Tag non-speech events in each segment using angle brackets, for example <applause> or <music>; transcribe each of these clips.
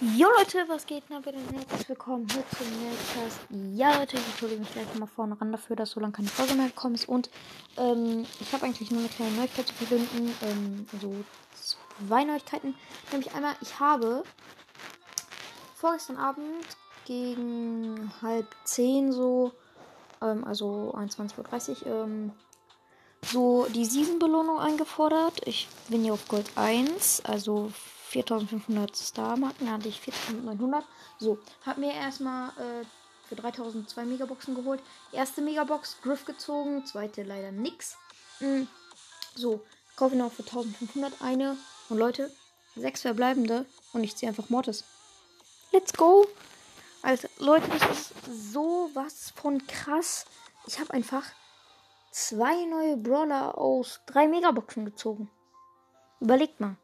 Jo Leute, was geht? Na bitte herzlich willkommen hier zum Nerdcast. Ja Leute, ich entschuldige mich gleich mal vorne ran dafür, dass so lange keine Folge mehr gekommen ist. Und ähm, ich habe eigentlich nur eine kleine Neuigkeit zu verbinden. Ähm, also zwei Neuigkeiten. Nämlich einmal, ich habe vorgestern Abend gegen halb zehn so, ähm, also 21.30 Uhr, ähm, so die Season-Belohnung eingefordert. Ich bin hier auf Gold 1, also 4500 Star-Marken, hatte ich 4900. So, hab mir erstmal äh, für 3000 zwei Megaboxen geholt. Erste Megabox, Griff gezogen, zweite leider nix. Mhm. So, kaufe noch für 1500 eine. Und Leute, sechs verbleibende und ich ziehe einfach Mortis. Let's go! Also, Leute, das ist so was von krass. Ich habe einfach zwei neue Brawler aus drei Megaboxen gezogen. Überlegt mal.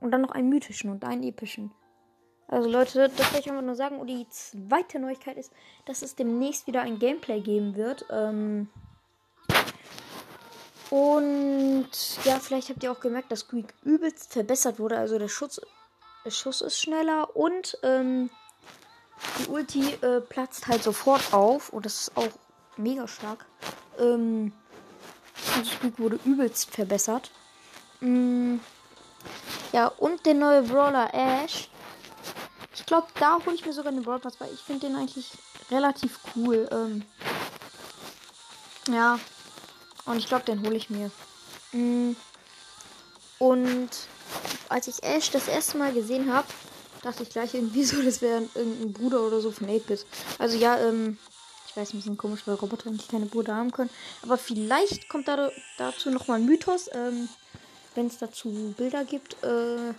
Und dann noch einen mythischen und einen epischen. Also Leute, das will ich einfach nur sagen. Und die zweite Neuigkeit ist, dass es demnächst wieder ein Gameplay geben wird. Ähm und ja, vielleicht habt ihr auch gemerkt, dass Squeak übelst verbessert wurde. Also der Schutz, der Schuss ist schneller und ähm, die Ulti äh, platzt halt sofort auf. Und das ist auch mega stark. Ähm, also Squeak wurde übelst verbessert. Mm. Ja, und der neue Brawler Ash. Ich glaube, da hole ich mir sogar den Brawl Pass, weil ich finde den eigentlich relativ cool. Ähm, ja. Und ich glaube, den hole ich mir. Mm. Und als ich Ash das erste Mal gesehen habe, dachte ich gleich irgendwie <laughs> so, das wäre irgendein Bruder oder so von 8-Bit. Also ja, ähm, ich weiß, ein bisschen komisch, weil Roboter eigentlich keine Brüder haben können. Aber vielleicht kommt da, dazu nochmal ein Mythos. Ähm, wenn es dazu Bilder gibt. Äh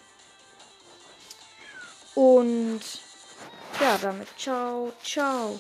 und ja, damit ciao, ciao.